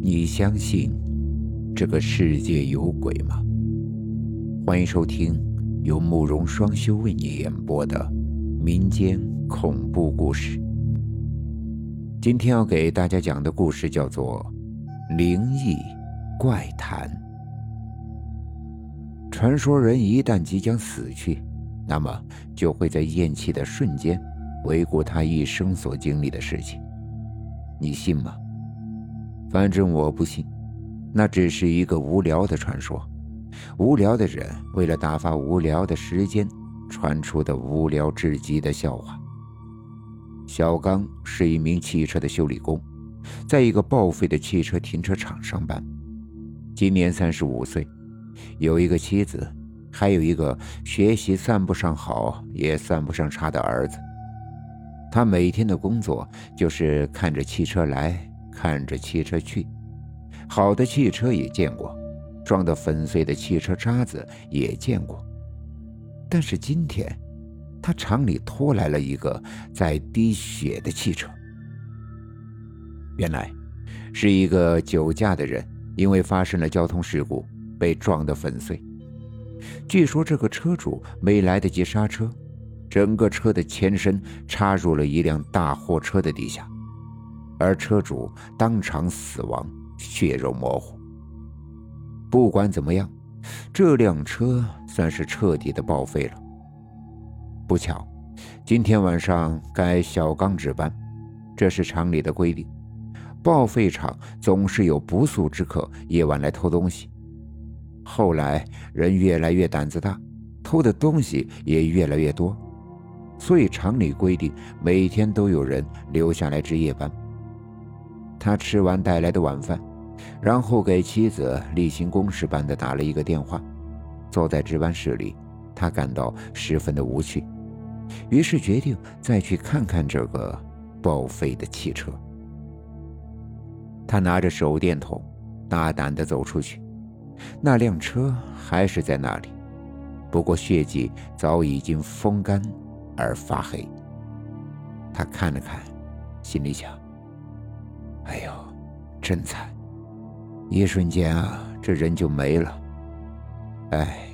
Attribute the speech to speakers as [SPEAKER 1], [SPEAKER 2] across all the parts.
[SPEAKER 1] 你相信这个世界有鬼吗？欢迎收听由慕容双修为你演播的民间恐怖故事。今天要给大家讲的故事叫做《灵异怪谈》。传说人一旦即将死去，那么就会在咽气的瞬间回顾他一生所经历的事情。你信吗？反正我不信，那只是一个无聊的传说，无聊的人为了打发无聊的时间传出的无聊至极的笑话。小刚是一名汽车的修理工，在一个报废的汽车停车场上班，今年三十五岁，有一个妻子，还有一个学习算不上好也算不上差的儿子。他每天的工作就是看着汽车来。看着汽车去，好的汽车也见过，撞得粉碎的汽车渣子也见过。但是今天，他厂里拖来了一个在滴血的汽车。原来，是一个酒驾的人，因为发生了交通事故被撞得粉碎。据说这个车主没来得及刹车，整个车的前身插入了一辆大货车的底下。而车主当场死亡，血肉模糊。不管怎么样，这辆车算是彻底的报废了。不巧，今天晚上该小刚值班，这是厂里的规定。报废厂总是有不速之客夜晚来偷东西。后来人越来越胆子大，偷的东西也越来越多，所以厂里规定每天都有人留下来值夜班。他吃完带来的晚饭，然后给妻子例行公事般的打了一个电话。坐在值班室里，他感到十分的无趣，于是决定再去看看这个报废的汽车。他拿着手电筒，大胆的走出去，那辆车还是在那里，不过血迹早已经风干而发黑。他看了看，心里想。哎呦，真惨！一瞬间啊，这人就没了。哎，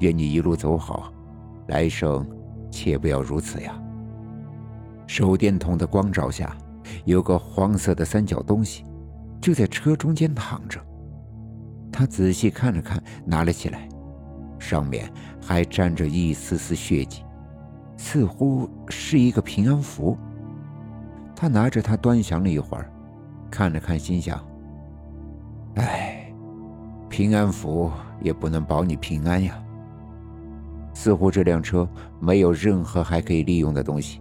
[SPEAKER 1] 愿你一路走好，来生切不要如此呀。手电筒的光照下，有个黄色的三角东西，就在车中间躺着。他仔细看了看，拿了起来，上面还沾着一丝丝血迹，似乎是一个平安符。他拿着它端详了一会儿。看了看，心想：“哎，平安符也不能保你平安呀。”似乎这辆车没有任何还可以利用的东西，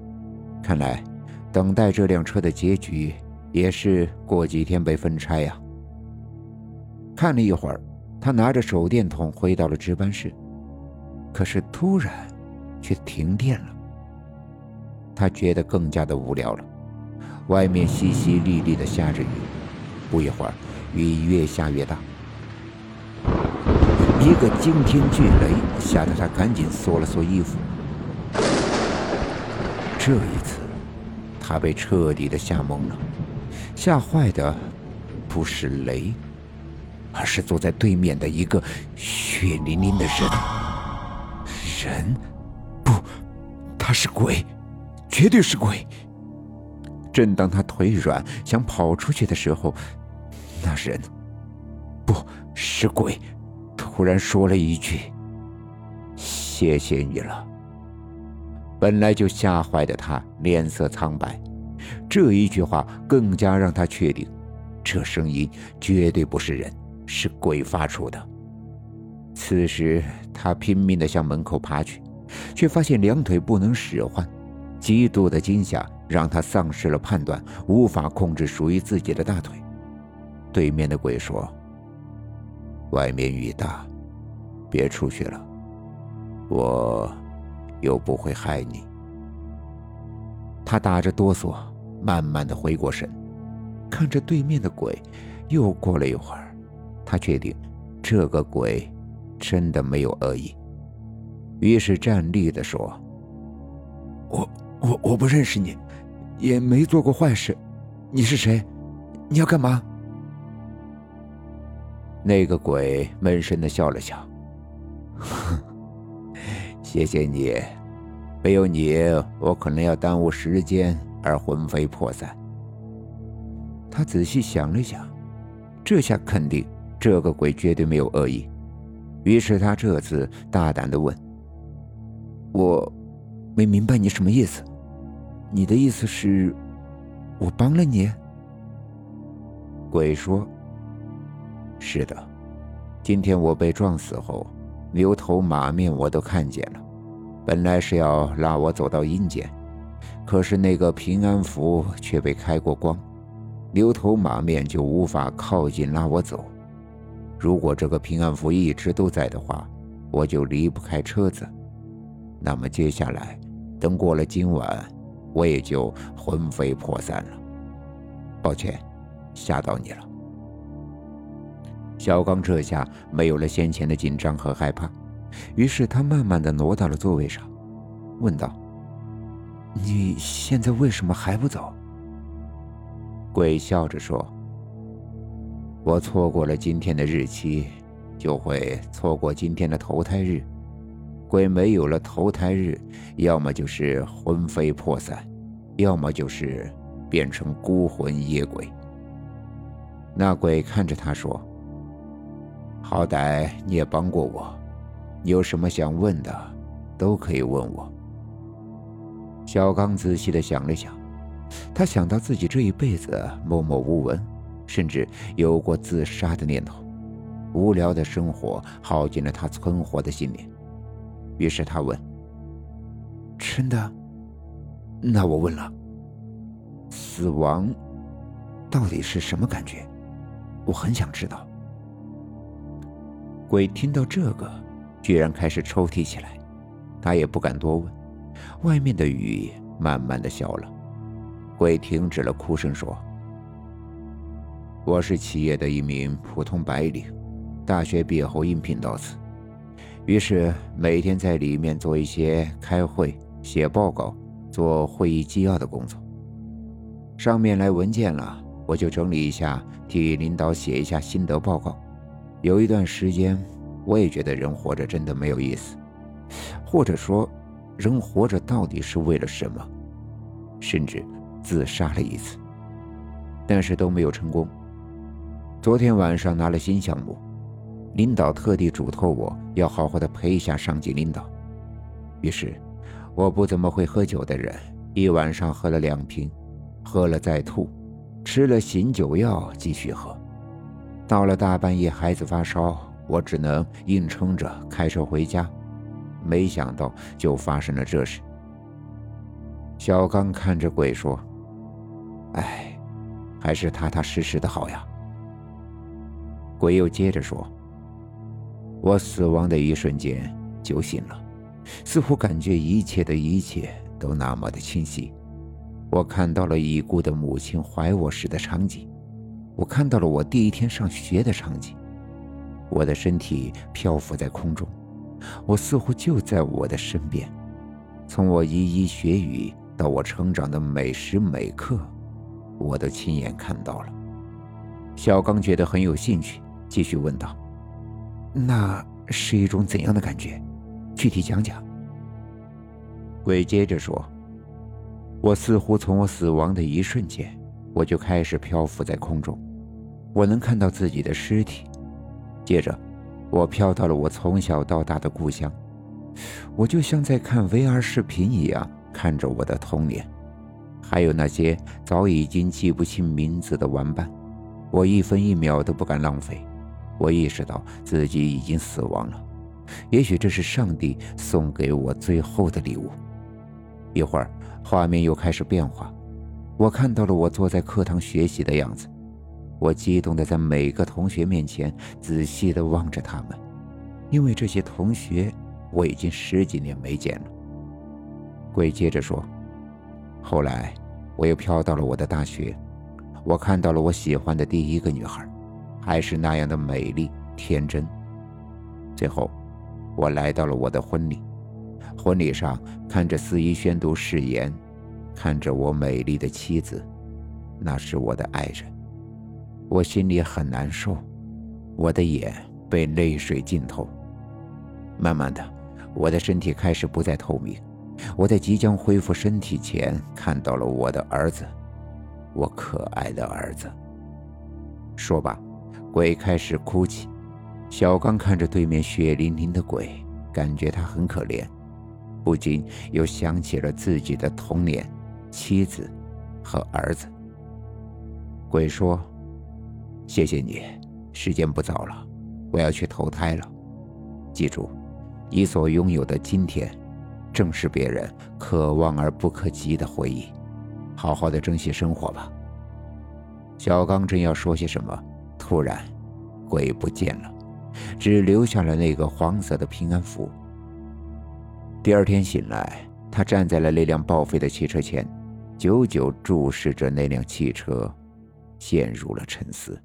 [SPEAKER 1] 看来等待这辆车的结局也是过几天被分拆呀。看了一会儿，他拿着手电筒回到了值班室，可是突然却停电了。他觉得更加的无聊了。外面淅淅沥沥的下着雨，不一会儿，雨越下越大。一个惊天巨雷吓得他赶紧缩了缩衣服。这一次，他被彻底的吓懵了，吓坏的不是雷，而是坐在对面的一个血淋淋的人。人？不，他是鬼，绝对是鬼。正当他腿软想跑出去的时候，那人不是鬼，突然说了一句：“谢谢你了。”本来就吓坏的他脸色苍白，这一句话更加让他确定，这声音绝对不是人，是鬼发出的。此时他拼命的向门口爬去，却发现两腿不能使唤，极度的惊吓。让他丧失了判断，无法控制属于自己的大腿。对面的鬼说：“外面雨大，别出去了，我又不会害你。”他打着哆嗦，慢慢的回过神，看着对面的鬼。又过了一会儿，他确定这个鬼真的没有恶意，于是站立的说：“
[SPEAKER 2] 我我我不认识你。”也没做过坏事，你是谁？你要干嘛？
[SPEAKER 1] 那个鬼闷声的笑了笑，哼 谢谢你，没有你，我可能要耽误时间而魂飞魄散。他仔细想了想，这下肯定这个鬼绝对没有恶意，于是他这次大胆的问：“
[SPEAKER 2] 我没明白你什么意思？你的意思是，我帮了你？”
[SPEAKER 1] 鬼说。是的，今天我被撞死后，牛头马面我都看见了。本来是要拉我走到阴间，可是那个平安符却被开过光，牛头马面就无法靠近拉我走。如果这个平安符一直都在的话，我就离不开车子。那么接下来，等过了今晚，我也就魂飞魄散了。抱歉，吓到你了。小刚这下没有了先前的紧张和害怕，于是他慢慢的挪到了座位上，问道：“
[SPEAKER 2] 你现在为什么还不走？”
[SPEAKER 1] 鬼笑着说：“我错过了今天的日期，就会错过今天的投胎日。鬼没有了投胎日，要么就是魂飞魄散，要么就是变成孤魂野鬼。”那鬼看着他说。好歹你也帮过我，有什么想问的，都可以问我。小刚仔细的想了想，他想到自己这一辈子默默无闻，甚至有过自杀的念头，无聊的生活耗尽了他存活的信念。于是他问：“
[SPEAKER 2] 真的？那我问了，死亡到底是什么感觉？我很想知道。”
[SPEAKER 1] 鬼听到这个，居然开始抽泣起来。他也不敢多问。外面的雨慢慢的小了，鬼停止了哭声，说：“我是企业的一名普通白领，大学毕业后应聘到此，于是每天在里面做一些开会、写报告、做会议纪要的工作。上面来文件了，我就整理一下，替领导写一下心得报告。”有一段时间，我也觉得人活着真的没有意思，或者说，人活着到底是为了什么？甚至自杀了一次，但是都没有成功。昨天晚上拿了新项目，领导特地嘱托我要好好的陪一下上级领导。于是，我不怎么会喝酒的人，一晚上喝了两瓶，喝了再吐，吃了醒酒药继续喝。到了大半夜，孩子发烧，我只能硬撑着开车回家。没想到就发生了这事。小刚看着鬼说：“哎，还是踏踏实实的好呀。”鬼又接着说：“我死亡的一瞬间就醒了，似乎感觉一切的一切都那么的清晰。我看到了已故的母亲怀我时的场景。”我看到了我第一天上学的场景，我的身体漂浮在空中，我似乎就在我的身边。从我一一学语到我成长的每时每刻，我都亲眼看到了。小刚觉得很有兴趣，继续问道：“
[SPEAKER 2] 那是一种怎样的感觉？具体讲讲。”
[SPEAKER 1] 鬼接着说：“我似乎从我死亡的一瞬间。”我就开始漂浮在空中，我能看到自己的尸体。接着，我飘到了我从小到大的故乡，我就像在看 VR 视频一样看着我的童年，还有那些早已经记不清名字的玩伴。我一分一秒都不敢浪费。我意识到自己已经死亡了，也许这是上帝送给我最后的礼物。一会儿，画面又开始变化。我看到了我坐在课堂学习的样子，我激动的在每个同学面前仔细的望着他们，因为这些同学我已经十几年没见了。鬼接着说：“后来我又飘到了我的大学，我看到了我喜欢的第一个女孩，还是那样的美丽天真。最后，我来到了我的婚礼，婚礼上看着司仪宣读誓言。”看着我美丽的妻子，那是我的爱人，我心里很难受，我的眼被泪水浸透。慢慢的，我的身体开始不再透明。我在即将恢复身体前，看到了我的儿子，我可爱的儿子。说吧，鬼开始哭泣。小刚看着对面血淋淋的鬼，感觉他很可怜，不禁又想起了自己的童年、妻子和儿子。鬼说：“谢谢你，时间不早了，我要去投胎了。记住，你所拥有的今天，正是别人可望而不可及的回忆。好好的珍惜生活吧。”小刚正要说些什么，突然，鬼不见了。只留下了那个黄色的平安符。第二天醒来，他站在了那辆报废的汽车前，久久注视着那辆汽车，陷入了沉思。